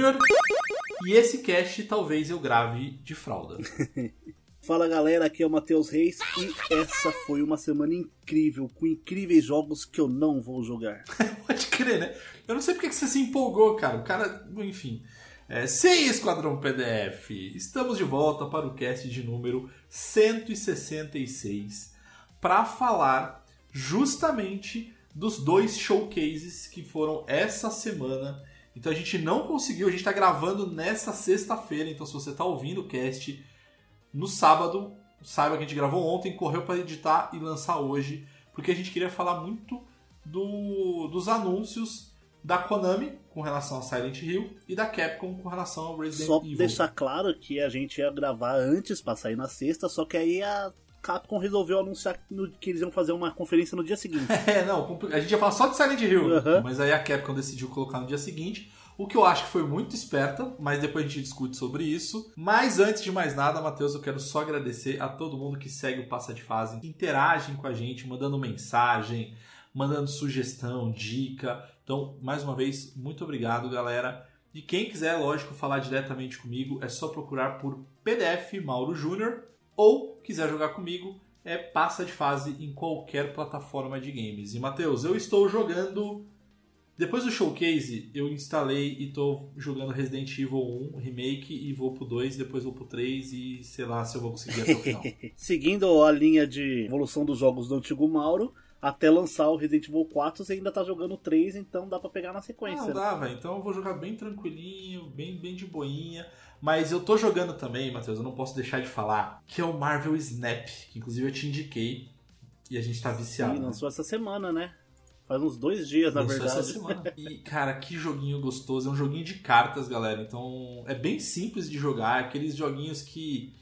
Júnior. E esse cast talvez eu grave de fralda. Fala galera, aqui é o Matheus Reis e essa foi uma semana incrível, com incríveis jogos que eu não vou jogar. Pode crer, né? Eu não sei porque que você se empolgou, cara. O cara, enfim. É, sem Esquadrão PDF, estamos de volta para o cast de número 166 para falar justamente dos dois showcases que foram essa semana. Então a gente não conseguiu, a gente está gravando nessa sexta-feira, então se você está ouvindo o cast no sábado, saiba que a gente gravou ontem, correu para editar e lançar hoje, porque a gente queria falar muito do- dos anúncios da Konami com relação a Silent Hill e da Capcom com relação ao Resident Só Evil. deixar claro que a gente ia gravar antes pra sair na sexta, só que aí a Capcom resolveu anunciar que eles iam fazer uma conferência no dia seguinte. É, não, a gente ia falar só de Silent Hill, Aham. mas aí a Capcom decidiu colocar no dia seguinte, o que eu acho que foi muito esperta, mas depois a gente discute sobre isso. Mas antes de mais nada, Matheus, eu quero só agradecer a todo mundo que segue o Passa de Fase, que interagem com a gente, mandando mensagem, mandando sugestão, dica. Então, mais uma vez, muito obrigado, galera. E quem quiser, lógico, falar diretamente comigo, é só procurar por PDF Mauro Júnior ou quiser jogar comigo, é passa de fase em qualquer plataforma de games. E Matheus, eu estou jogando. Depois do showcase, eu instalei e estou jogando Resident Evil 1 Remake e vou pro 2, depois vou pro 3 e sei lá se eu vou conseguir até o final. Seguindo a linha de evolução dos jogos do antigo Mauro, até lançar o Resident Evil 4, você ainda tá jogando 3, então dá pra pegar na Ah, sequência. não dá, velho. Então eu vou jogar bem tranquilinho, bem, bem de boinha. Mas eu tô jogando também, Matheus, eu não posso deixar de falar, que é o Marvel Snap, que inclusive eu te indiquei e a gente tá viciado. Sim, né? lançou essa semana, né? Faz uns dois dias, na Lançou verdade. essa semana. E, cara, que joguinho gostoso. É um joguinho de cartas, galera. Então, é bem simples de jogar. É aqueles joguinhos que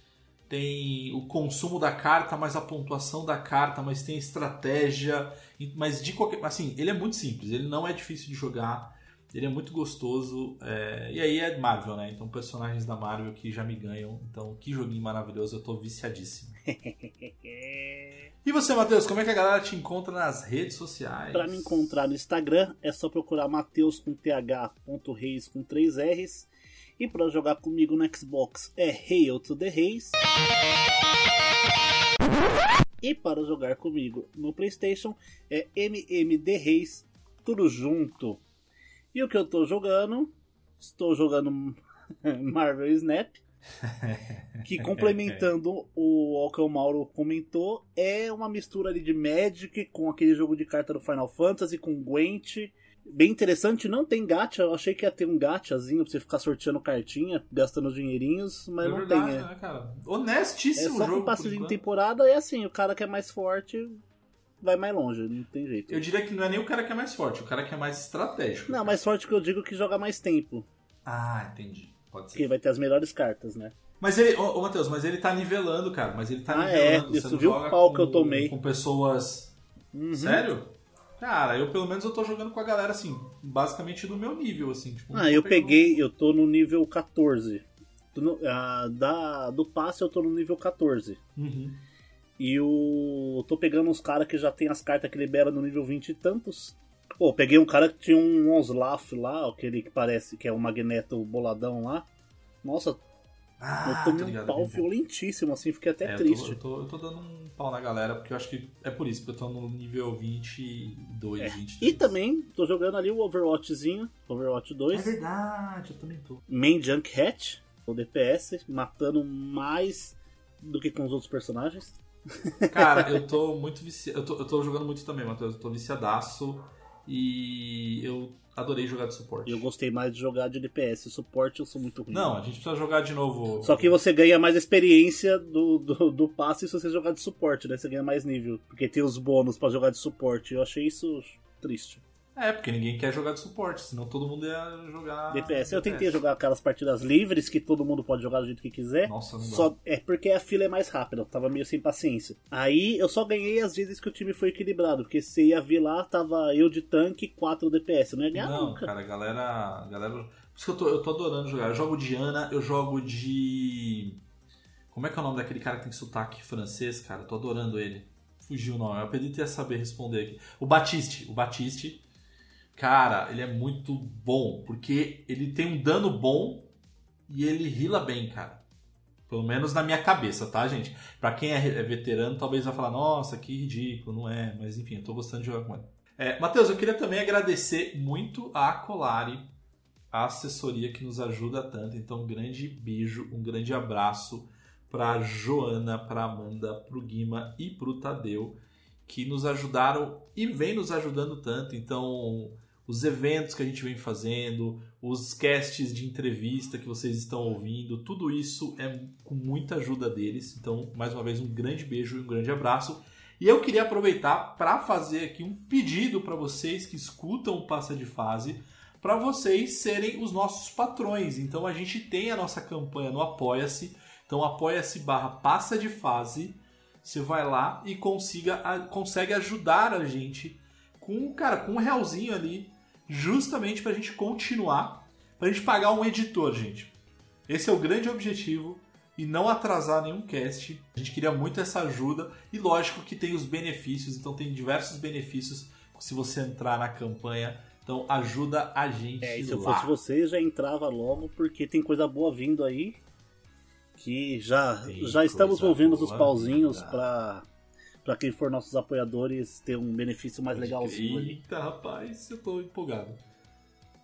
tem o consumo da carta, mas a pontuação da carta, mas tem estratégia. Mas de qualquer. Assim, ele é muito simples. Ele não é difícil de jogar. Ele é muito gostoso. é, E aí é Marvel, né? Então, personagens da Marvel que já me ganham. Então, que joguinho maravilhoso. Eu tô viciadíssimo. E você, Matheus, como é que a galera te encontra nas redes sociais? Pra me encontrar no Instagram é só procurar Mateus com th.reis com 3 R's. E pra jogar comigo no Xbox é Hail to the Reis. E para jogar comigo no PlayStation é MMD Reis, tudo junto. E o que eu tô jogando? Estou jogando Marvel Snap. Que complementando o ao que o Mauro comentou, é uma mistura ali de Magic com aquele jogo de carta do Final Fantasy, com Gwent. Bem interessante, não tem gacha, eu achei que ia ter um gachazinho pra você ficar sorteando cartinha, gastando dinheirinhos, mas é não verdade, tem. É, né, cara? é Honestíssimo só jogo. com passe de enquanto. temporada, é assim, o cara que é mais forte vai mais longe, não tem jeito. Eu diria que não é nem o cara que é mais forte, o cara que é mais estratégico. Não, mais forte que eu digo que joga mais tempo, Ah, entendi. Pode ser. vai ter as melhores cartas, né? Mas ele, ô, ô Matheus, mas ele tá nivelando, cara. Mas ele tá Ah, nivelando. é? Você Isso, viu o pau com- que eu tomei. Com pessoas. Uhum. Sério? Cara, eu pelo menos eu tô jogando com a galera assim, basicamente do meu nível, assim. Tipo, Ah, eu pegando- peguei, eu tô no nível 14. Tô no- ah, da, do passe eu tô no nível 14. Uhum. E o. tô pegando uns caras que já tem as cartas que libera no nível 20 e tantos. Pô, peguei um cara que tinha um Onslaught lá, aquele que parece que é o Magneto boladão lá. Nossa, Ah, eu tomei um pau violentíssimo, assim, fiquei até É, eu tô- triste. Eu tô, eu, tô, dando um pau na galera, porque eu acho que é por isso, porque eu tô no nível 22, É. 23. E também tô jogando ali o Overwatchzinho, Overwatch É 2, verdade, eu também tô. Main Junk Hat, o DPS, matando mais do que com os outros personagens. Cara, eu tô muito viciado. Eu tô, eu tô jogando muito também, Matheus. Eu tô viciadaço. E eu adorei jogar de suporte. E eu gostei mais de jogar de DPS, suporte eu sou muito ruim. Não, a gente precisa jogar de novo. Só que você ganha mais experiência do, do, do passe se você jogar de suporte, né? Você ganha mais nível. Porque tem os bônus pra jogar de suporte. Eu achei isso triste. É, porque ninguém quer jogar de suporte, senão todo mundo ia jogar. DPS. Eu tentei jogar aquelas partidas livres que todo mundo pode jogar do jeito que quiser. Nossa, não dá. Só é porque a fila é mais rápida, eu tava meio sem paciência. Aí eu só ganhei as vezes que o time foi equilibrado, porque você ia ver lá, tava eu de tanque e 4 DPS. Eu não ia ganhar Não, nunca. cara, a galera. a galera... Por isso que eu tô, eu tô adorando jogar. Eu jogo de Ana, eu jogo de. Como é que é o nome daquele cara que tem sotaque francês, cara? Eu tô adorando ele. Fugiu o nome. Eu pedi até saber responder aqui. O Batiste. O Batiste. Cara, ele é muito bom. Porque ele tem um dano bom e ele rila bem, cara. Pelo menos na minha cabeça, tá, gente? Pra quem é é veterano, talvez vai falar, nossa, que ridículo, não é? Mas enfim, eu tô gostando de jogar com ele. É, Matheus, eu queria também agradecer muito a Colari, a assessoria que nos ajuda tanto. Então, um grande beijo, um grande abraço para Joana, para Amanda, para o Guima e para o Tadeu, que nos ajudaram e vem nos ajudando tanto. Então, os eventos que a gente vem fazendo, os casts de entrevista que vocês estão ouvindo, tudo isso é com muita ajuda deles. Então, mais uma vez, um grande beijo e um grande abraço. E eu queria aproveitar para fazer aqui um pedido para vocês que escutam o Passa de Fase, para vocês serem os nossos patrões. Então a gente tem a nossa campanha no Apoia-se. Então apoia-se barra Passa de Fase. Você vai lá e consiga, consegue ajudar a gente com, cara, com um realzinho ali, justamente para a gente continuar, para a gente pagar um editor, gente. Esse é o grande objetivo e não atrasar nenhum cast. A gente queria muito essa ajuda e lógico que tem os benefícios, então tem diversos benefícios se você entrar na campanha. Então ajuda a gente É, e se eu lá. fosse você, já entrava logo, porque tem coisa boa vindo aí. Que já, Tem já estamos movendo os pauzinhos vindo. Pra quem for nossos apoiadores ter um benefício mais Pode legalzinho crer. Eita, rapaz, eu tô empolgado.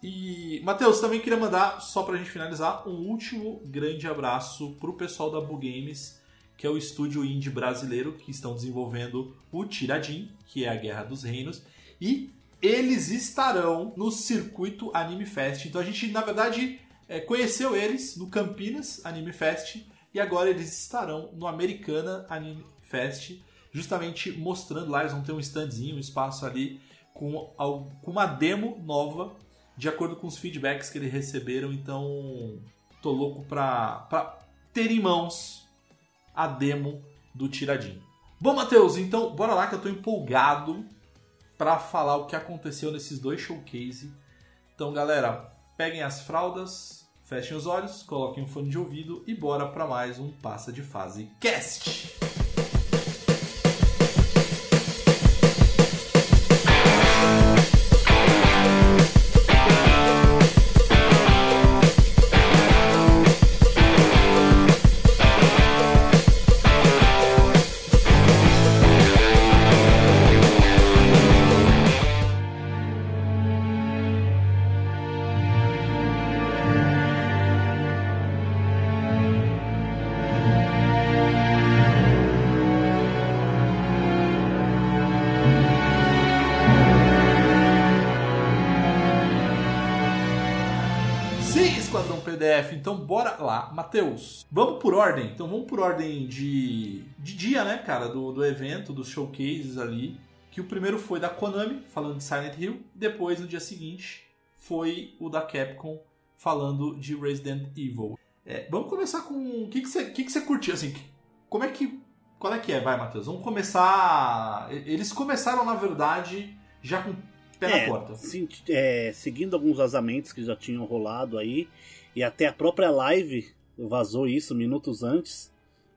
E, Matheus, também queria mandar, só pra gente finalizar, um último grande abraço pro pessoal da Bu Games, que é o estúdio indie brasileiro que estão desenvolvendo o Tiradim, que é a Guerra dos Reinos, e eles estarão no circuito Anime Fest. Então a gente, na verdade, é, conheceu eles no Campinas Anime Fest e agora eles estarão no Americana Anime Fest, justamente mostrando lá. Eles vão ter um standzinho, um espaço ali com, com uma demo nova, de acordo com os feedbacks que eles receberam. Então, tô louco pra, pra ter em mãos a demo do Tiradinho. Bom, Matheus, então bora lá que eu tô empolgado pra falar o que aconteceu nesses dois showcase. Então, galera, peguem as fraldas, fechem os olhos, coloquem um fone de ouvido e bora pra mais um Passa de Fase Cast. Matheus. Vamos por ordem. Então vamos por ordem de, de dia, né, cara, do, do evento, dos showcases ali. Que o primeiro foi da Konami, falando de Silent Hill. Depois, no dia seguinte, foi o da Capcom, falando de Resident Evil. É, vamos começar com. O que, que, você, que, que você curtiu? Assim, como é que. Qual é que é? Vai, Matheus. Vamos começar. Eles começaram, na verdade, já com pé na É, porta. é, seguindo alguns vazamentos que já tinham rolado aí, e até a própria live vazou isso minutos antes,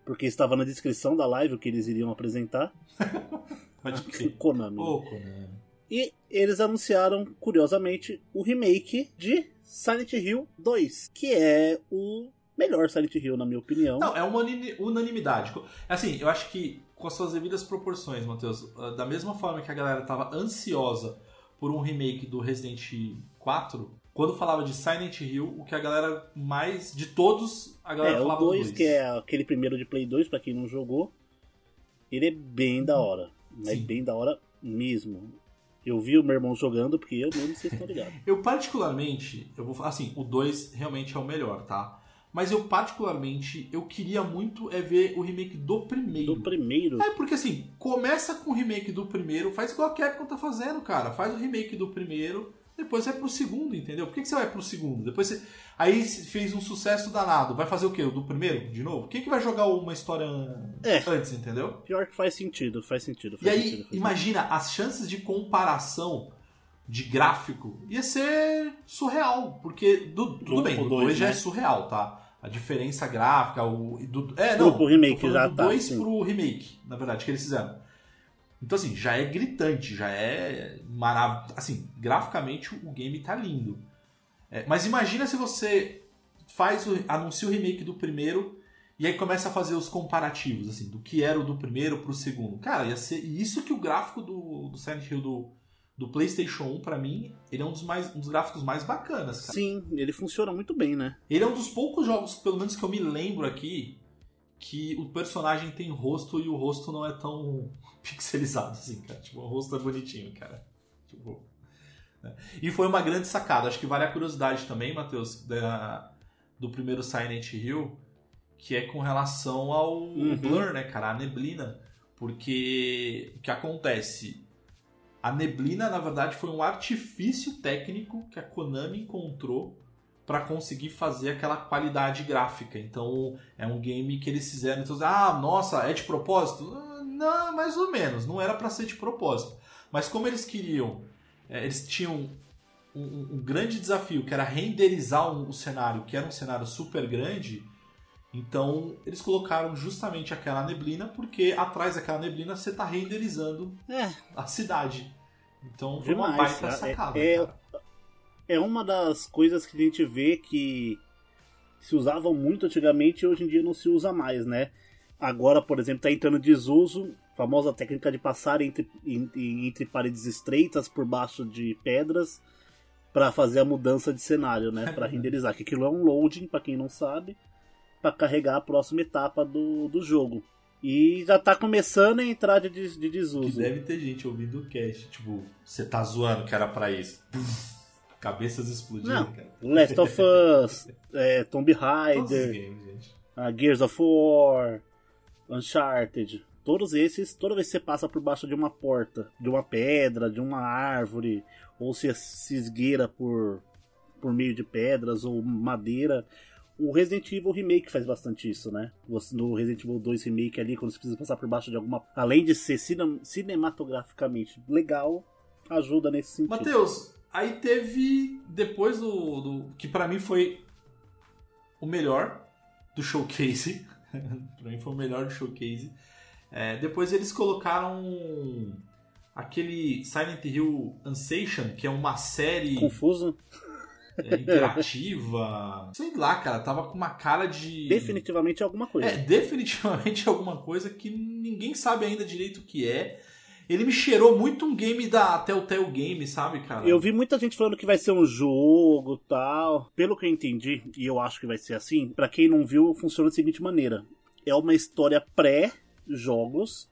porque estava na descrição da live o que eles iriam apresentar. Pode crer. Konami. Ô, Konami. E eles anunciaram, curiosamente, o remake de Silent Hill 2, que é o melhor Silent Hill, na minha opinião. Não, é uma unani- unanimidade. Assim, eu acho que com as suas devidas proporções, Matheus, ah, da mesma forma que a galera tava ansiosa por um remake do Resident Evil 4, quando falava de Silent Hill, o que a galera mais. De todos, a galera É, o falava 2, do 2. que é aquele primeiro de Play 2, pra quem não jogou, ele é bem da hora. É Sim. bem da hora mesmo. Eu vi o meu irmão jogando, porque eu mesmo vocês estão ligados. Eu particularmente, eu vou falar assim, o 2 realmente é o melhor, tá? Mas eu particularmente, eu queria muito é ver o remake do primeiro. Do primeiro, É, porque assim, começa com o remake do primeiro, faz igual a Capcom tá fazendo, cara. Faz o remake do primeiro, depois vai pro segundo, entendeu? Por que, que você vai pro segundo? Depois você. Aí fez um sucesso danado. Vai fazer o quê? O do primeiro? De novo? Quem que vai jogar uma história É. antes, entendeu? pior que faz sentido, faz sentido. E Faz aí, sentido, faz imagina, as chances de comparação de gráfico ia ser surreal. Porque do, tudo Do- bem, o do dois, 2 já é né? surreal, tá? A diferença gráfica, o. Do, é, não. pro remake falando já do tá, 2 sim. pro remake, na verdade, que eles fizeram. Então, assim, já é gritante, já é maravilhoso. Assim, graficamente o game tá lindo. É, mas imagina se você faz o, anuncia o remake do primeiro e aí começa a fazer os comparativos, assim, do que era o do primeiro pro segundo. Cara, ia ser e isso que o gráfico do, do Silent Hill do, do PlayStation 1, pra mim, ele é um dos, mais, um dos gráficos mais bacanas, cara. Sim, ele funciona muito bem, né? Ele é um dos poucos jogos, pelo menos que eu me lembro aqui, que o personagem tem rosto e o rosto não é tão pixelizado assim, cara. Tipo, o rosto é bonitinho, cara. Tipo. né? E foi uma grande sacada. Acho que vale a curiosidade também, Matheus, da- do primeiro Silent Hill, que é com relação ao Uhum. Blur, né, cara? A neblina. Porque o que acontece? A neblina, na verdade, foi um artifício técnico que a Konami encontrou para conseguir fazer aquela qualidade gráfica. Então, é um game que eles fizeram. Então, ah, nossa, é de propósito? Ah, Não, mais ou menos. Não era para ser de propósito. Mas como eles queriam, eh, eles tinham um, um- um grande desafio, que era renderizar um, o cenário, que era um cenário super grande. Então, eles colocaram justamente aquela neblina, porque atrás daquela neblina você está renderizando É, a cidade. Então, foi uma Demais, baita cara. sacada. É- cara. é uma das coisas que a gente vê que se usavam muito antigamente e hoje em dia não se usa mais, né? Agora, por exemplo, está entrando em desuso famosa técnica de passar entre, entre, paredes estreitas por baixo de pedras para fazer a mudança de cenário, né? Para renderizar. Que aquilo é um loading, para quem não sabe, para carregar a próxima etapa do, do jogo. E já tá começando a entrar de, de Que desuso. deve ter gente ouvindo o cast, tipo, você tá zoando que era pra isso. Cabeças explodindo, Não. cara. Last of Us, é, Tomb Raider, games, Gears of War, Uncharted, todos esses, toda vez que você passa por baixo de uma porta, de uma pedra, de uma árvore, ou se, se esgueira por, por meio de pedras ou madeira, o Resident Evil Remake faz bastante isso, né? No Resident Evil 2 Remake ali, quando você precisa passar por baixo de alguma. Além de ser cine- cinematograficamente legal, ajuda nesse sentido. Matheus, aí teve depois do, do que pra mim foi o melhor do showcase. pra mim foi o melhor do showcase. É, depois eles colocaram aquele Silent Hill Ancient, que é uma série Confuso? é, interativa. Sei lá, cara, tava com uma cara de. Definitivamente alguma coisa. É, definitivamente alguma coisa que ninguém sabe ainda direito o que é. Ele me cheirou muito um game da Telltale Game, sabe, cara? Eu vi muita gente falando que vai ser um jogo tal. Pelo que eu entendi, e eu acho que vai ser assim, pra quem não viu, funciona da seguinte maneira: é uma história pré-jogos,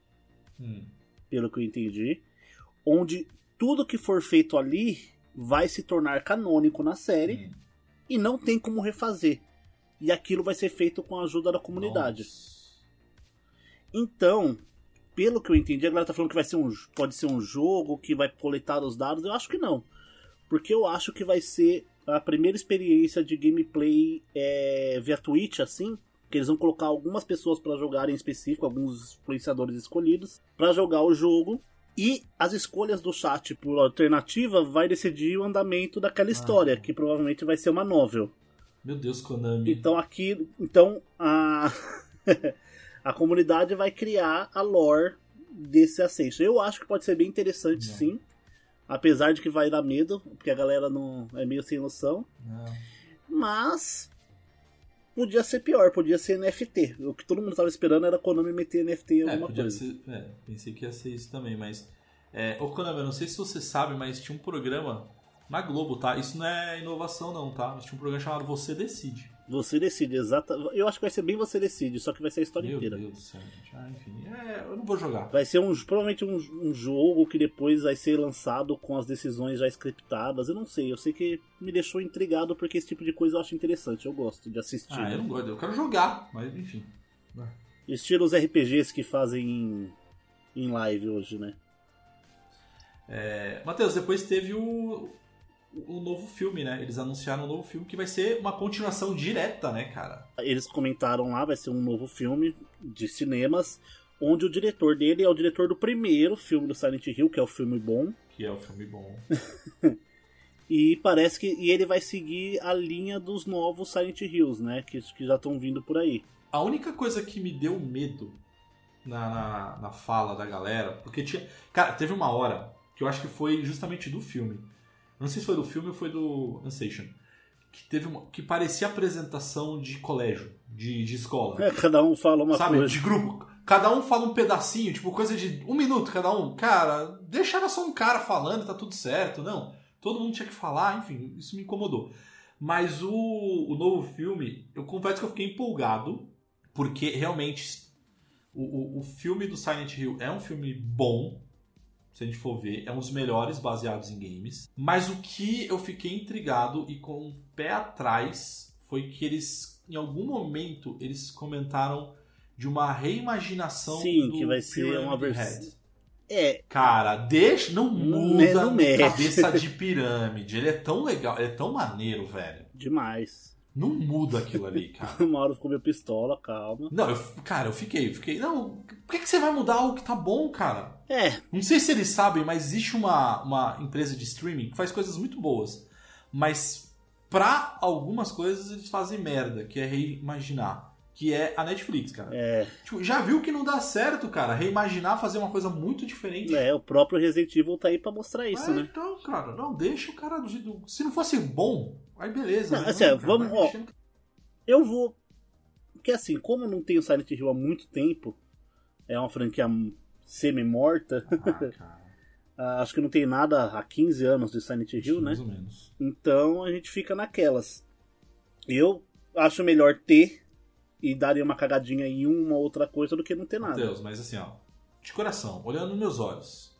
Hum. pelo que eu entendi, onde tudo que for feito ali vai se tornar canônico na série Hum. e não tem como refazer. E aquilo vai ser feito com a ajuda da comunidade. Nossa. Então, pelo que eu entendi, a galera tá falando que vai ser um, pode ser um jogo que vai coletar os dados. Eu acho que não. Porque eu acho que vai ser a primeira experiência de gameplay é, via Twitch, assim. Que eles vão colocar algumas pessoas para jogar em específico, alguns influenciadores escolhidos, para jogar o jogo. E as escolhas do chat por alternativa vai decidir o andamento daquela história, que provavelmente vai ser uma novel. Meu Deus, Konami. Então aqui, então a a comunidade vai criar a lore desse Ascension. Eu acho que pode ser bem interessante, É. sim. Apesar de que vai dar medo, porque a galera não é meio sem noção. Não. Mas podia ser pior, podia ser NFT. O que todo mundo tava esperando era a Konami meter NFT em É, alguma podia coisa. ser, é, pensei que ia ser isso também, mas. É, ô Konami, eu não sei se você sabe, mas tinha um programa na Globo, tá? Isso não é inovação, não, tá? Mas tinha um programa chamado Você Decide. Você decide, exata. Eu acho que vai ser bem você decide, só que vai ser a história Meu inteira. Deus do céu, gente. Ah, enfim. É, eu não vou jogar. Vai ser um, provavelmente um, um jogo que depois vai ser lançado com as decisões já scriptadas. Eu não sei, eu sei que me deixou intrigado porque esse tipo de coisa eu acho interessante. Eu gosto de assistir. Ah, eu não gosto. Eu quero jogar, mas enfim. Estilo os RPGs que fazem em, em live hoje, né? É, Matheus, depois teve o, o novo filme, né? Eles anunciaram um novo filme que vai ser uma continuação direta, né, cara? Eles comentaram lá, vai ser um novo filme de cinemas, onde o diretor dele é o diretor do primeiro filme do Silent Hill, que é o filme bom. Que é o filme bom. E parece que e ele vai seguir a linha dos novos Silent Hills, né? Que, que já estão vindo por aí. A única coisa que me deu medo na, na, na fala da galera, porque tinha. Cara, teve uma hora que eu acho que foi justamente do filme. Não sei se foi do filme ou foi do Ancestation. Que teve uma, que parecia apresentação de colégio, de, de escola. É, cada um fala uma sabe? coisa. De grupo. Cada um fala um pedacinho, tipo, coisa de um minuto cada um. Cara, deixava só um cara falando, tá tudo certo. Não. Todo mundo tinha que falar, enfim, isso me incomodou. Mas o, o novo filme, eu confesso que eu fiquei empolgado, porque realmente o, o, o filme do Silent Hill é um filme bom, se a gente for ver, é um dos melhores baseados em games. Mas o que eu fiquei intrigado e com o pé atrás foi que eles, em algum momento, eles comentaram de uma reimaginação Sim, do que vai ser Pyramid uma versão- Head. É, Cara, deixa, não muda não a cabeça de pirâmide. Ele é tão legal, ele é tão maneiro, velho. demais. Não muda aquilo ali, cara. O Mauro ficou meio pistola, calma. Não, eu, cara, eu fiquei, fiquei. Não, por que, que você vai mudar algo que tá bom, cara? É, Não sei se eles sabem, mas existe uma, uma empresa de streaming que faz coisas muito boas. Mas pra algumas coisas eles fazem merda, que é reimaginar. Que é a Netflix, cara. é, Tipo, já viu que não dá certo, cara. Reimaginar, fazer uma coisa muito diferente. é, o próprio Resident Evil tá aí pra mostrar isso, É, né? Então, cara, não, deixa o cara do. Se não fosse bom, aí beleza. Não, mas assim, cara, vamos- ó. Eu vou. Porque assim, como eu não tenho Silent Hill há muito tempo, é uma franquia semi-morta, Ah, ah, acho que não tem nada há 15 anos de Silent Hill, né? mais ou menos. Então a gente fica naquelas. Eu acho melhor ter e daria uma cagadinha em uma outra coisa do que não ter nada. Deus, mas assim, ó. De coração, olhando nos meus olhos,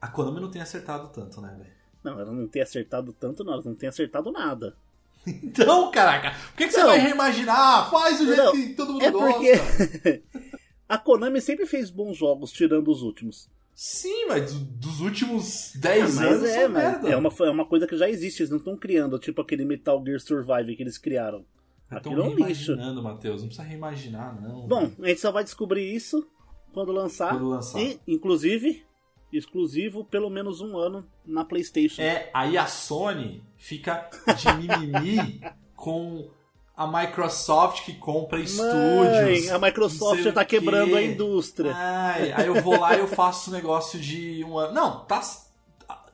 a Konami não tem acertado tanto, né, velho? Não, ela não tem acertado tanto, não. Ela não tem acertado nada. Então, caraca, por que, que você Não. vai reimaginar? Faz do jeito Não, que todo mundo É gosta. porque a Konami sempre fez bons jogos, tirando os últimos. Sim, mas do- dos últimos 10 Ah, anos é, são merda. é uma, é uma coisa que já existe, eles não estão criando, tipo aquele Metal Gear Survive que eles criaram. Estão Aquilo é um lixo. reimaginando, Matheus. Não precisa reimaginar, não. Bom, a gente só vai descobrir isso quando lançar. Quando lançar. E, inclusive, exclusivo pelo menos um ano na PlayStation. É, aí a Sony fica de mimimi com a Microsoft que compra estúdios. a Microsoft já tá o quebrando a indústria. Ai, aí eu vou lá e eu faço um negócio de um ano. Não, tá.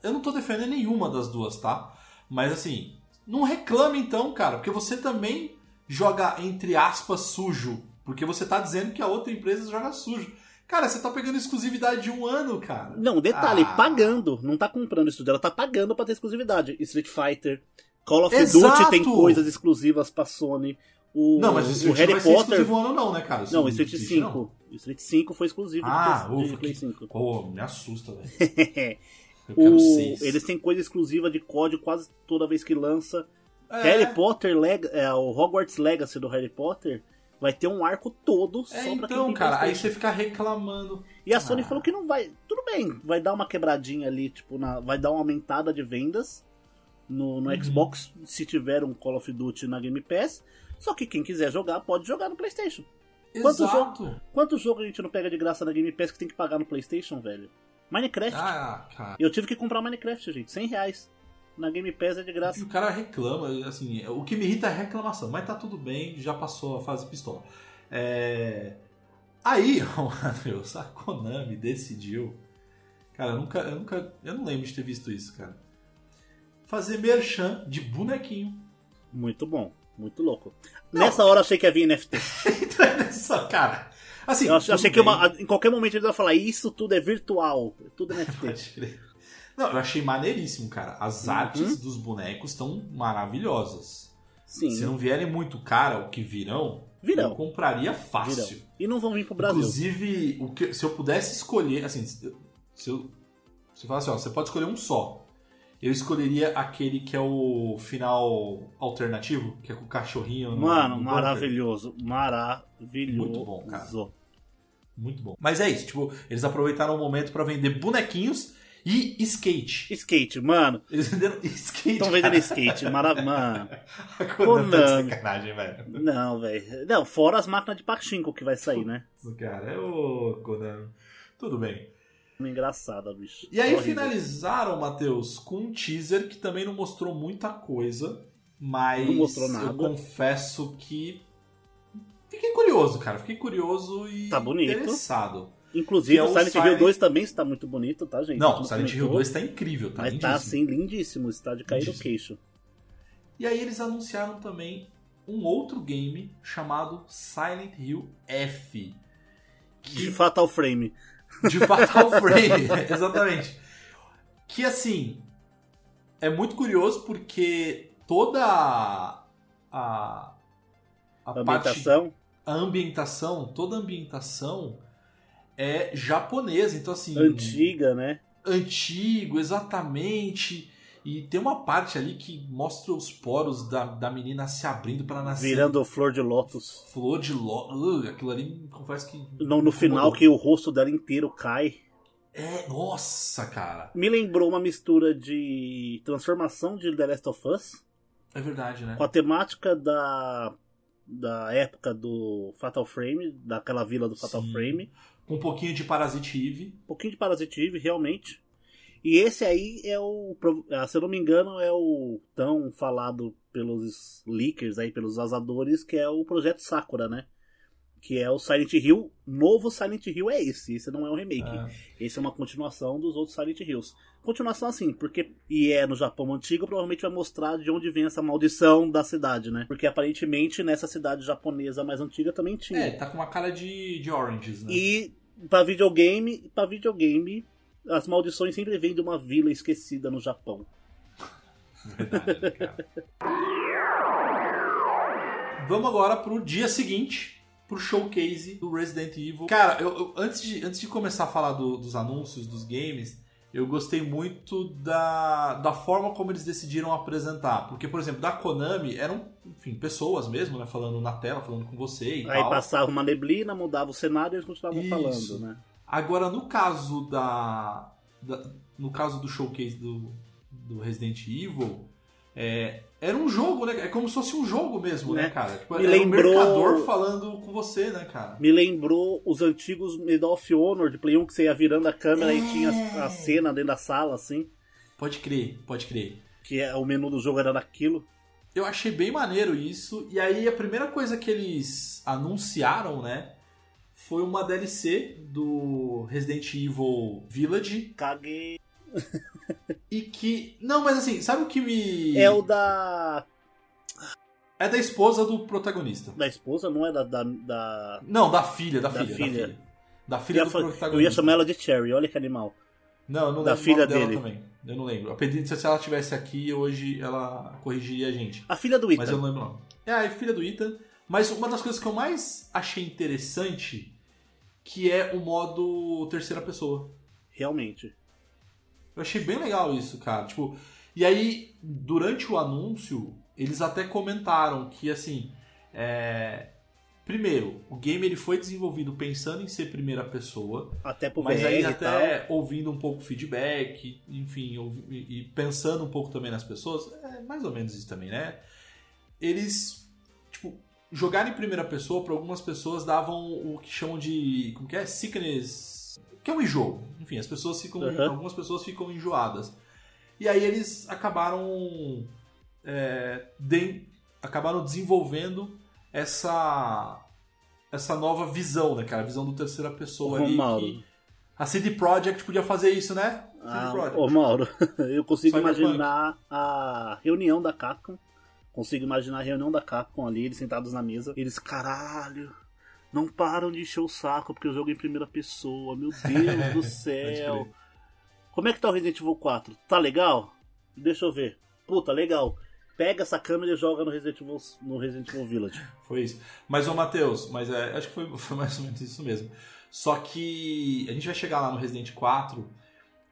Eu não tô defendendo nenhuma das duas, tá? Mas assim, não reclame então, cara, porque você também joga, entre aspas, sujo. Porque você tá dizendo que a outra empresa joga sujo. Cara, você tá pegando exclusividade de um ano, cara. Não, detalhe, Ah. pagando. Não tá comprando isso dela, tá pagando pra ter exclusividade. Street Fighter, Call of Exato! Duty tem coisas exclusivas pra Sony. O, Não, mas o o Street Harry vai ser Potter. exclusivo um ano não, né, cara? Isso Não, o Street existe, 5. O Street 5 foi exclusivo Ah, do ufa, Play que... 5. Pô, me assusta, velho. Eu quero O- eles têm coisa exclusiva de código quase toda vez que lança. É, Harry Potter, Leg é, o Hogwarts Legacy do Harry Potter vai ter um arco todo É, só pra quem então, tem cara, aí você fica reclamando. E a Sony Ah. falou que não vai. Tudo bem, vai dar uma quebradinha ali, tipo, na- vai dar uma aumentada de vendas no, no Uhum. Xbox se tiver um Call of Duty na Game Pass. Só que quem quiser jogar pode jogar no PlayStation. Quanto Exato. Quanto jogo a gente não pega de graça na Game Pass que tem que pagar no PlayStation, velho? Minecraft. Ah, cara. Eu tive que comprar Minecraft, gente, 100 reais. Na Game Pass é de E graça. o cara reclama, assim, o que me irrita é a reclamação, mas tá tudo bem, já passou a fase pistola. É... Aí, Matheus, a Konami decidiu. Cara, eu nunca, eu nunca. Eu não lembro de ter visto isso, cara. Fazer merchan de bonequinho. Muito bom. Muito louco. Nessa hora eu achei que ia vir NFT. Só, cara. Assim, Eu achei, achei que uma- em qualquer momento ele ia falar, isso tudo é virtual. Tudo é NFT. Não, eu achei maneiríssimo, cara. As Uhum. artes dos bonecos estão maravilhosas. Sim, Se não vierem muito cara, o que virão, Virão. eu compraria fácil. virão. E não vão vir pro Brasil. Inclusive, o que, se eu pudesse escolher, assim, se eu, eu falar assim, ó, você pode escolher um só. Eu escolheria aquele que é o final alternativo, que é com o cachorrinho. no- Mano, no bunker. maravilhoso. Maravilhoso. Muito bom, cara. Muito bom. Mas é isso, tipo, eles aproveitaram o momento pra vender bonequinhos e skate. Skate, mano. Eles venderam skate. Estão vendendo skate. Mara... Mano. A Konami sacanagem, velho. Não, velho. Não, fora as máquinas de pachinko que vai sair, né? Cara, é o Konami. Tudo bem. Uma engraçada, bicho. E aí Horrível. finalizaram, Matheus, com um teaser que também não mostrou muita coisa, mas Não mostrou nada. eu confesso que fiquei curioso, cara. Fiquei curioso e Tá bonito. interessado. Inclusive, o o Silent Silent- Hill 2 também está muito bonito, tá, gente? Não, Não Silent Hill comentou, 2 tá incrível, tá Mas lindíssimo. tá, assim, lindíssimo. Está de cair o Lindíssimo. queixo. E aí eles anunciaram também um outro game chamado Silent Hill F. De Que Fatal Frame. De Fatal Frame, exatamente. Que assim, é muito curioso porque toda a, a, a parte, Ambientação. a ambientação, toda a ambientação é japonesa, então assim, Antiga, né? antigo, exatamente. E tem uma parte ali que mostra os poros da, da menina se abrindo para nascer Virando flor de lótus. flor de ló. Aquilo ali, confesso que. No, no final, que o rosto dela inteiro cai. É, nossa, cara. Me lembrou uma mistura de transformação de The Last of Us É verdade, né? com a temática da, da época do Fatal Frame, daquela vila do Fatal Sim. Frame. Um pouquinho de Parasite Eve. Um pouquinho de Parasite Eve, realmente. E esse aí é o, ah, se eu não me engano, é o tão falado pelos leakers aí, pelos vazadores, que é o Projeto Sakura, né? Que é o Silent Hill. Novo Silent Hill é esse, esse não é um remake. Ah. Esse é uma continuação dos outros Silent Hills. Continuação assim, porque e é no Japão antigo, provavelmente vai mostrar de onde vem essa maldição da cidade, né? Porque aparentemente nessa cidade japonesa mais antiga também tinha. É, tá com uma cara de, de Oranges, né? E pra videogame, para videogame, as maldições sempre vêm de uma vila esquecida no Japão. Verdade, cara? Vamos agora pro dia seguinte, pro showcase do Resident Evil. Cara, eu, eu- antes, de, antes de começar a falar do- dos anúncios dos games, eu gostei muito da, da forma como eles decidiram apresentar. Porque, por exemplo, da Konami eram, enfim, pessoas mesmo, né? Falando na tela, falando com você e Aí tal. passava uma neblina, mudava o cenário e eles continuavam Isso. falando, né? Agora, no caso da, da- no caso do showcase do, do Resident Evil, é, era um jogo, né? É como se fosse um jogo mesmo, né, Né? cara? Tipo, Me era lembrou- um mercador falando com você, né, cara? Me lembrou os antigos Medal of Honor de Play 1 que você ia virando a câmera e tinha a cena dentro da sala, assim. Pode crer, pode crer. Que é, o menu do jogo era daquilo. Eu achei bem maneiro isso. E aí a primeira coisa que eles anunciaram, né? Foi uma DLC do Resident Evil Village. Caguei. E que. Não, mas assim, sabe o que me. É o da. É da esposa do protagonista. da esposa, não é da. da, da... Não, da filha, da, Da filha, filha. da filha. Da filha do fa- protagonista. eu ia chamar ela de Cherry, olha que animal. Não, eu não da lembro filha dele. também. Eu não lembro. A Pedrita, se ela estivesse aqui hoje, ela corrigiria a gente. A filha do Mas eu não lembro não. É a filha do Ethan. Mas uma das coisas que eu mais achei interessante que é o modo terceira pessoa. Realmente. Eu achei bem legal isso, cara. Tipo, e aí, durante o anúncio, eles até comentaram que, assim, é... primeiro, o game ele foi desenvolvido pensando em ser primeira pessoa, Até pro mas VR aí e até ouvindo um pouco o feedback, enfim, e e pensando um pouco também nas pessoas, é mais ou menos isso também, né? Eles, tipo, jogar em primeira pessoa, para algumas pessoas davam o que chamam de, como que é? Sickness, que é um enjoo. Enfim, as pessoas ficam, Uhum. algumas pessoas ficam enjoadas. E aí eles acabaram, é, de- acabaram desenvolvendo essa essa nova visão, né, cara? A visão do terceira pessoa ali Mauro. que a CD Projekt podia fazer isso, né? Ah, ô Mauro, eu consigo Cyberpunk. imaginar a reunião da Capcom Consigo imaginar a reunião da Capcom ali, eles sentados na mesa. Eles, caralho, não param de encher o saco porque o jogo em primeira pessoa. Meu Deus do céu. Como é que tá o Resident Evil 4? Tá legal? Deixa eu ver. Puta, legal. Pega essa câmera e joga no Resident Evil, no Resident Evil Village. Foi isso. Mas, ô Matheus, mas é, acho que foi, foi mais ou menos isso mesmo. Só que a gente vai chegar lá no Resident 4,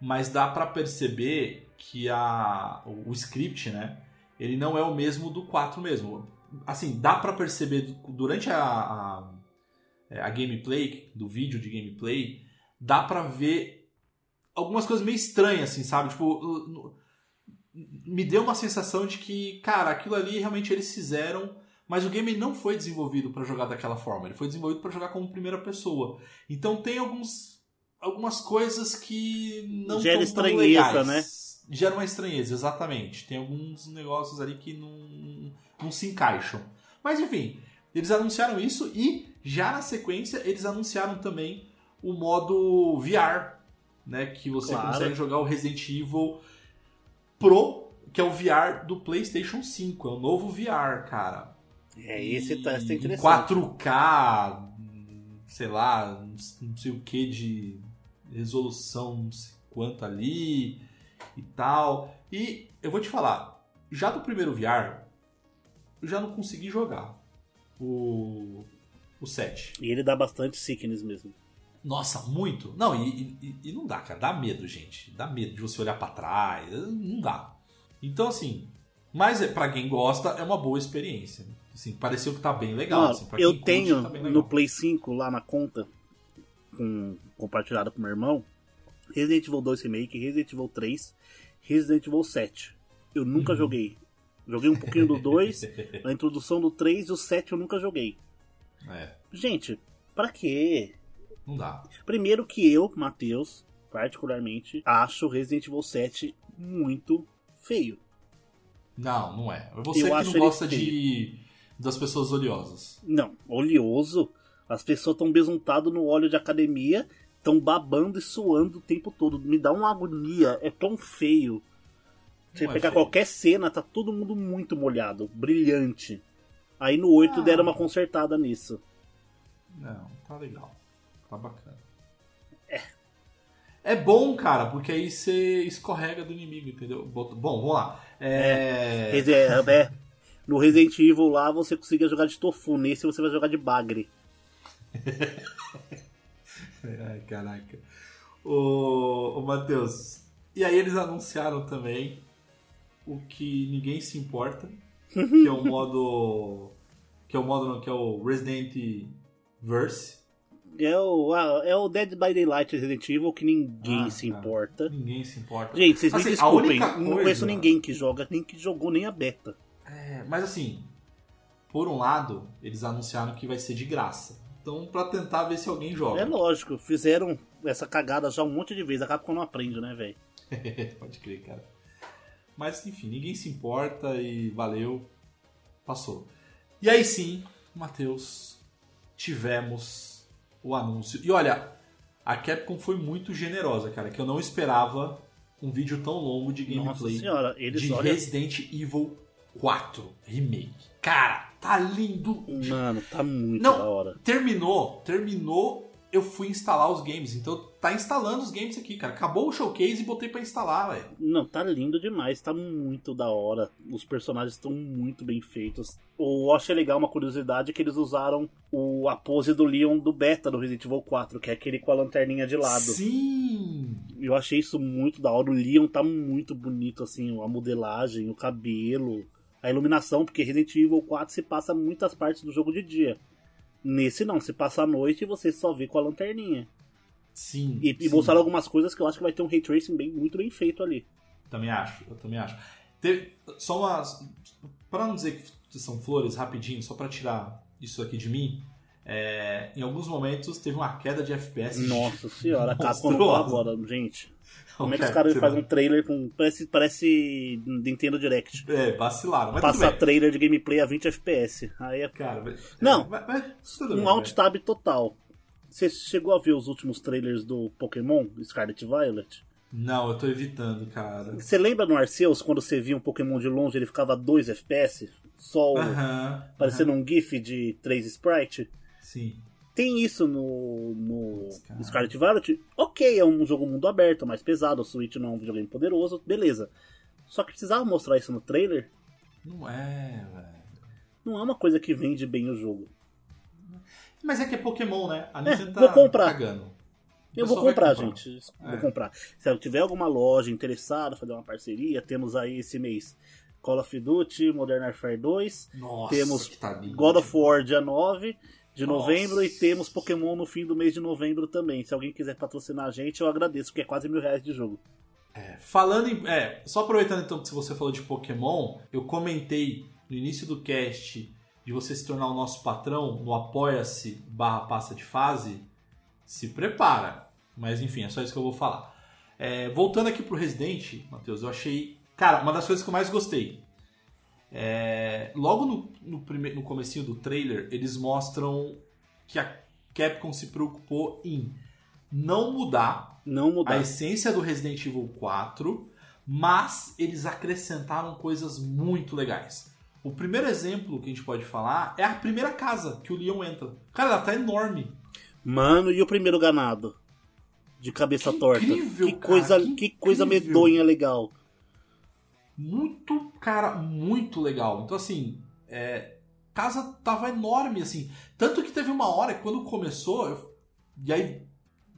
mas dá pra perceber que a, o, o script, né? Ele não é o mesmo do 4 mesmo. Assim, dá pra perceber du- durante a, a, a gameplay, do vídeo de gameplay, dá pra ver algumas coisas meio estranhas, assim, sabe? Tipo, me deu uma sensação de que, cara, aquilo ali realmente eles fizeram mas o game não foi desenvolvido para jogar daquela forma. Ele foi desenvolvido para jogar como primeira pessoa. Então tem alguns, algumas coisas que não Gera estranheza, né? Gera uma estranheza, exatamente. Tem alguns negócios ali que não, não se encaixam. Mas enfim, eles anunciaram isso e já na sequência eles anunciaram também o modo VR, né, que você Claro. consegue jogar o Resident Evil Pro, que é o VR do PlayStation 5, é o novo VR, cara. É, esse teste é interessante. 4K, sei lá, não sei o que de resolução, não sei quanto ali e tal. E eu vou te falar, já do primeiro VR, eu já não consegui jogar o, o 7. E ele dá bastante sickness mesmo. Nossa, muito. Não, e, e- e não dá, cara. Dá medo, gente. Dá medo de você olhar pra trás. Não dá. Então, assim. Mas é, pra quem gosta, é uma boa experiência. Assim, pareceu que tá bem legal. Mano, assim, eu quem curte, tenho tá bem no legal. Play 5 lá na conta, com, compartilhada com meu irmão, Resident Evil 2 Remake, Resident Evil 3, Resident Evil 7. Eu Uhum. nunca joguei. Joguei um pouquinho do 2, a introdução do 3 e o 7 eu nunca joguei. É, Gente, pra quê? não dá. Primeiro que eu, Matheus, particularmente, acho Resident Evil 7 muito feio. Não, não é. Você Eu que não gosta de das pessoas oleosas. Não, oleoso. As pessoas estão besuntadas no óleo de academia, estão babando e suando o tempo todo. Me dá uma agonia, é tão feio. Você Não é pegar feio. qualquer cena, tá todo mundo muito molhado, brilhante. Aí no 8 Ah. deram uma consertada nisso. Não, tá legal. Tá bacana. É. É bom, cara, porque aí você escorrega do inimigo, entendeu? Bom, vamos lá. É... Quer dizer, é, no Resident Evil lá você conseguia jogar de tofu, nesse você vai jogar de bagre. Ai, caraca. Ô, ô Matheus, e aí eles anunciaram também o que ninguém se importa, que é o modo. Que é o modo não, que é o Resident Verse. É o, ah, é o Dead by Daylight Resident Evil que ninguém Ah, se tá. importa. Ninguém se importa. Gente, vocês me Assim, a desculpem, única não coisa- conheço ninguém que joga, nem que jogou nem a beta. É, mas assim, por um lado, eles anunciaram que vai ser de graça. Então, pra tentar ver se alguém joga. É lógico, fizeram essa cagada já um monte de vezes, a Capcom não aprende, né, velho? Pode crer, cara. Mas enfim, ninguém se importa e valeu. Passou. E aí sim, Matheus, tivemos o anúncio. E olha, a Capcom foi muito generosa, cara, que eu não esperava um vídeo tão longo de gameplay senhora, eles de olham. Resident Evil 4 Remake. Cara, tá lindo. Mano, tá muito Não. da hora. Terminou, terminou, eu fui instalar os games. Então tá instalando os games aqui, cara. Acabou o showcase e botei pra instalar, velho. Não, tá lindo demais, tá muito da hora. Os personagens estão muito bem feitos. Eu achei legal uma curiosidade que eles usaram o, a pose do Leon do beta do Resident Evil 4, que é aquele com a lanterninha de lado. Sim! Eu achei isso muito da hora. O Leon tá muito bonito, assim, a modelagem, o cabelo, a iluminação, porque Resident Evil 4 se passa muitas partes do jogo de dia. Nesse não, se passa à noite e você só vê com a lanterninha. Sim. E, e sim. mostraram algumas coisas que eu acho que vai ter um ray tracing bem, muito bem feito ali. Também acho, eu também acho. Teve, só umas. Pra não dizer que são flores, rapidinho, só pra tirar isso aqui de mim. é, em alguns momentos teve uma queda de FPS. Nossa senhora, a Capcom não monstruosa. colabora, gente. Como é que os caras fazem um trailer com. Parece, parece Nintendo Direct. É, vacilaram. Mas Passar bem. trailer de gameplay a 20 FPS. Aí é Cara, mas- Não. mas- mas bem, um alt velho. tab total. Você chegou a ver os últimos trailers do Pokémon Scarlet e Violet? Não, eu tô evitando, cara. Você lembra no Arceus, quando você via um Pokémon de longe ele ficava 2 FPS? sol Aham. parecendo aham. um GIF de três sprites. Sim. Tem isso no, no, no Scarlet Violet. Ok, é um jogo mundo aberto, mais pesado. O Switch não é um videogame poderoso, beleza. Só que precisava mostrar isso no trailer. Não é, velho. Não é uma coisa que vende bem o jogo. Mas é que é Pokémon, né? A Nintendo tá vou comprar. cagando. Eu vou comprar, comprar. gente. É. Vou comprar. Se eu tiver alguma loja interessada, fazer uma parceria, temos aí esse mês Call of Duty, Modern Warfare 2, Nossa, Temos que tá. God of War dia 9 de Nossa. novembro e temos Pokémon no fim do mês de novembro também. Se alguém quiser patrocinar a gente, eu agradeço, porque é quase mil reais de jogo. É, falando em. É, só aproveitando então que você falou de Pokémon, eu comentei no início do cast de você se tornar o nosso patrão no apoia-se barra passa de fase. Se prepara. Mas enfim, é só isso que eu vou falar. É, voltando aqui pro Resident, Matheus, eu achei. Cara, uma das coisas que eu mais gostei. É, logo no, no, prime... no comecinho do trailer, eles mostram que a Capcom se preocupou em não mudar Não a mudar. essência do Resident Evil 4, mas eles acrescentaram coisas muito legais. O primeiro exemplo que a gente pode falar é a primeira casa que o Leon entra. Cara, ela tá enorme. Mano, e o primeiro ganado? De cabeça Que torta. incrível, que cara, coisa, que que coisa medonha legal. Muito, cara, muito legal. Então, assim, é, casa tava enorme, assim. Tanto que teve uma hora que quando começou, eu- e aí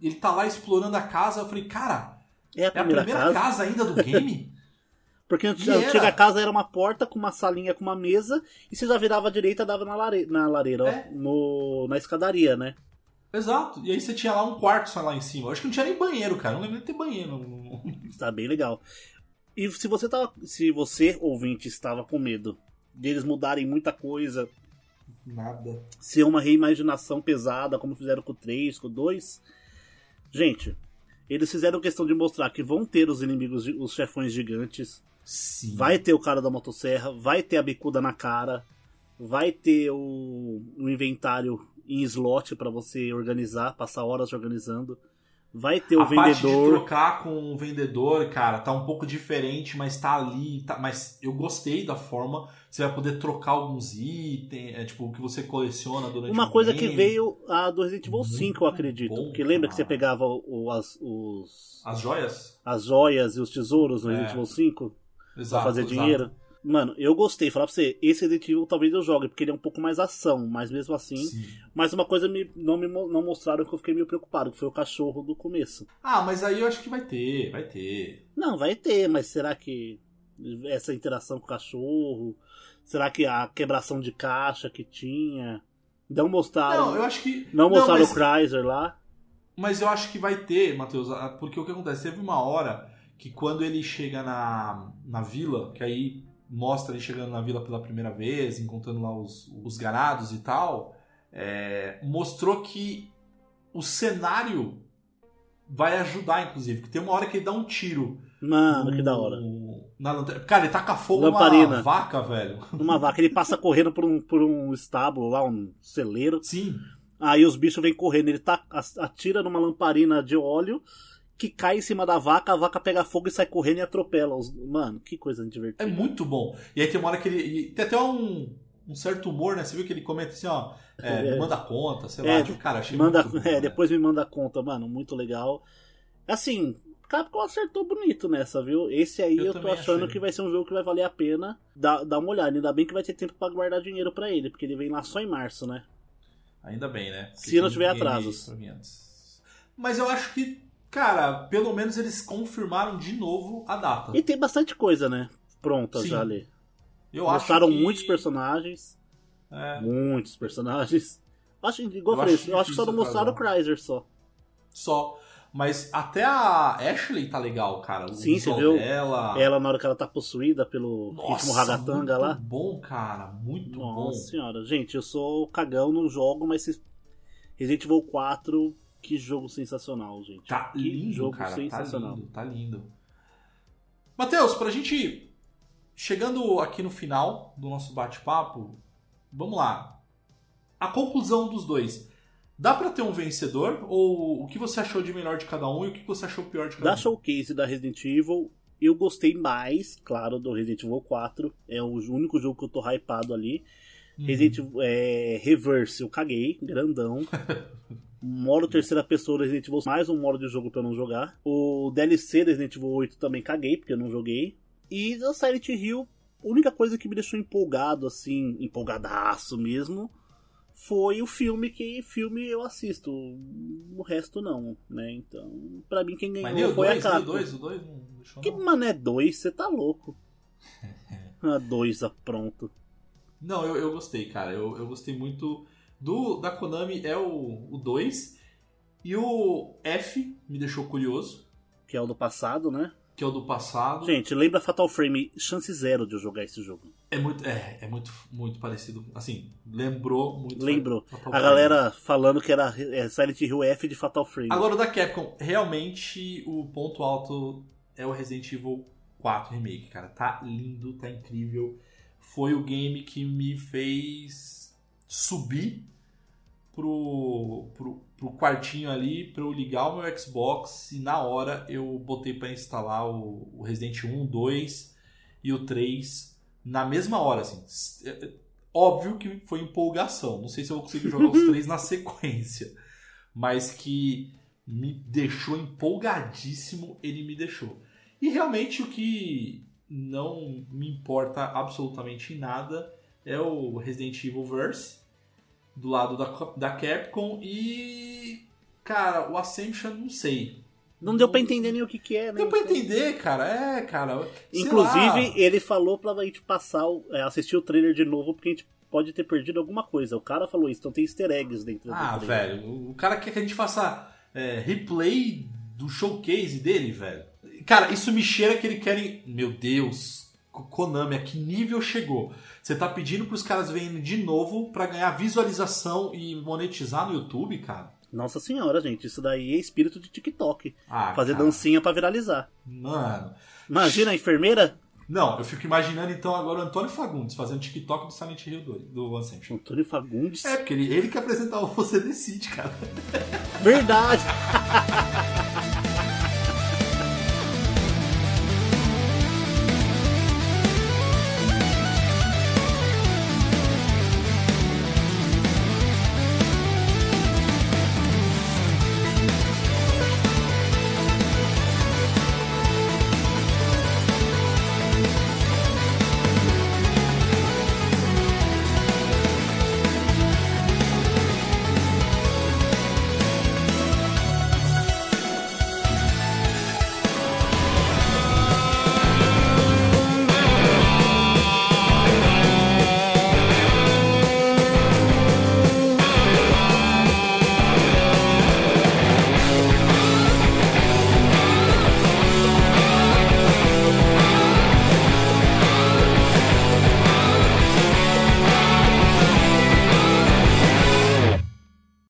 ele tá lá explorando a casa, eu falei, cara, É a é a primeira, primeira casa. casa ainda do game? Porque a casa era uma porta com uma salinha com uma mesa e você já virava à direita dava na, lare... na lareira, ó, É. no... na escadaria, né? Exato. E aí você tinha lá um quarto só lá em cima. Eu acho que não tinha nem banheiro, cara. Eu não lembro de ter banheiro. Tá bem legal. E se você tava, se você ouvinte estava com medo deles mudarem muita coisa, Nada. ser uma reimaginação pesada, como fizeram com o 3, com o 2, gente, eles fizeram questão de mostrar que vão ter os inimigos, os chefões gigantes, Sim. vai ter o cara da motosserra, vai ter a bicuda na cara, vai ter o, o inventário em slot pra você organizar, passar horas organizando, vai ter o a parte de vendedor. trocar com o vendedor, cara, tá um pouco diferente, mas tá ali. Tá... Mas eu gostei da forma. Você vai poder trocar alguns itens, é, tipo, o que você coleciona durante Uma coisa game. que veio a do Resident Evil 5, eu acredito. bom, Porque lembra que você cara. pegava o- as, os, As joias? as joias e os tesouros no É. Resident Evil 5 pra Exato. fazer exato. dinheiro? Mano, eu gostei. Falar pra você, esse Resident Evil talvez eu jogue, porque ele é um pouco mais ação, mas mesmo assim. Sim. Mas uma coisa me, não me não mostraram que eu fiquei meio preocupado, que foi o cachorro do começo. Ah, mas aí eu acho que vai ter, vai ter. Não, vai ter, mas será que essa interação com o cachorro? Será que a quebração de caixa que tinha? Não mostraram. Não, eu acho que. Não mostraram mas- o Chrysler lá. Mas eu acho que vai ter, Matheus, porque o que acontece? Teve uma hora que quando ele chega na, na vila, que aí mostra ele chegando na vila pela primeira vez, encontrando lá os, os ganados e tal, é, mostrou que o cenário vai ajudar, inclusive. Porque tem uma hora que ele dá um tiro. Mano, que no- da hora. Na lanterna. Cara, ele taca fogo Lamparina. numa vaca, velho. Uma vaca, ele passa correndo por um, por um estábulo lá, um celeiro. Sim. Aí os bichos vêm correndo, ele tá, atira numa lamparina de óleo que cai em cima da vaca, a vaca pega fogo e sai correndo e atropela. Os... Mano, que coisa divertida. É muito bom. E aí tem uma hora que ele. e tem até um, um certo humor, né? Você viu que ele comenta assim, ó. É, É. me manda conta, sei É, lá. Tipo, cara, achei Manda, muito bom, é, né? depois me manda conta, mano, muito legal. Assim, Capcom acertou bonito nessa, viu? Esse aí Eu eu, tô achando achei. que vai ser um jogo que vai valer a pena dar, dar uma olhada. Ainda bem que vai ter tempo pra guardar dinheiro pra ele, porque ele vem lá só em março, né? Ainda bem, né? Se não tiver atrasos. Mas eu acho que, cara, pelo menos eles confirmaram de novo a data. E tem bastante coisa, né? Pronta Sim. já ali. Eu Mostraram acho que... muitos personagens. É, Muitos personagens. Acho, igual Eu falei, acho eu acho que só não mostraram o. Chrysler só. só. Mas até a Ashley tá legal, cara. O Sim, você viu? Dela. Ela na hora que ela tá possuída pelo ritmo Nossa, ragatanga muito lá. bom, cara. Muito Nossa bom. senhora, gente, eu sou cagão no jogo, mas se- Resident Evil 4, que jogo sensacional, gente. Tá que lindo, jogo cara. Tá sensacional. lindo, tá lindo. Matheus, pra gente. Chegando aqui no final do nosso bate-papo, vamos lá. A conclusão dos dois. Dá pra ter um vencedor? Ou o que você achou de melhor de cada um e o que você achou pior de cada Da um? showcase da Resident Evil, Eu gostei mais, claro, do Resident Evil 4. É o único jogo que eu tô hypado ali. Uhum. Resident Evil é, Reverse, eu caguei, grandão. modo terceira pessoa Resident Evil, mais um modo de jogo pra eu não jogar. O DLC Resident Evil 8 também caguei, porque eu não joguei. E o Silent Hill, a única coisa que me deixou empolgado, assim, empolgadaço mesmo, foi o filme que filme eu assisto. O resto não, né? Então, pra mim quem ganhou foi 2, a nem o Capcom. 2, o 2 não deixou Que não. mané 2? Você tá louco. A 2 ah, pronto. Não, eu, eu gostei, cara. Eu, eu gostei muito do da Konami é o 2 e o F me deixou curioso, Que é o do passado, né? que é o do passado. Gente, lembra Fatal Frame? Chance zero de eu jogar esse jogo. É muito é, é muito muito parecido, assim, lembrou muito Lembrou. A Frame. galera falando que era é, Silent Hill F de Fatal Frame. Agora o da Capcom, realmente o ponto alto é o Resident Evil 4 Remake, cara. Tá lindo, tá incrível. Foi o game que me fez subir pro, pro, pro quartinho ali pra eu ligar o meu Xbox e na hora eu botei pra instalar o, o Resident 1, 2 e o 3 na mesma hora, assim. É- é Óbvio que foi empolgação. Não sei se eu vou conseguir jogar os três na sequência. Mas que me deixou empolgadíssimo, ele me deixou. E realmente o que não me importa absolutamente em nada é o Resident Evil Verse do lado da, da Capcom e cara, o Ascension não sei. Não deu pra entender nem o que, que é, né? Deu pra entender, cara. É, cara. Inclusive, lá. ele falou pra gente passar, é, assistir o trailer de novo, porque a gente pode ter perdido alguma coisa. O cara falou isso, então tem easter eggs dentro Ah, do trailer. velho, o- cara quer que a gente faça é, replay do showcase dele, velho. Cara, isso me cheira que ele querem. Meu Deus, Konami, a que nível chegou? Você tá pedindo pros caras verem de novo pra ganhar visualização e monetizar no YouTube, cara? Nossa senhora, gente, isso daí é espírito de TikTok. Ah, Fazer cara, dancinha pra viralizar. Mano. Imagina a enfermeira? Não, eu fico imaginando então agora o Antônio Fagundes fazendo TikTok do Silent Hill 2, do Ascension. Antônio Fagundes. É, porque ele, ele que apresentava o Você Decide, cara. Verdade!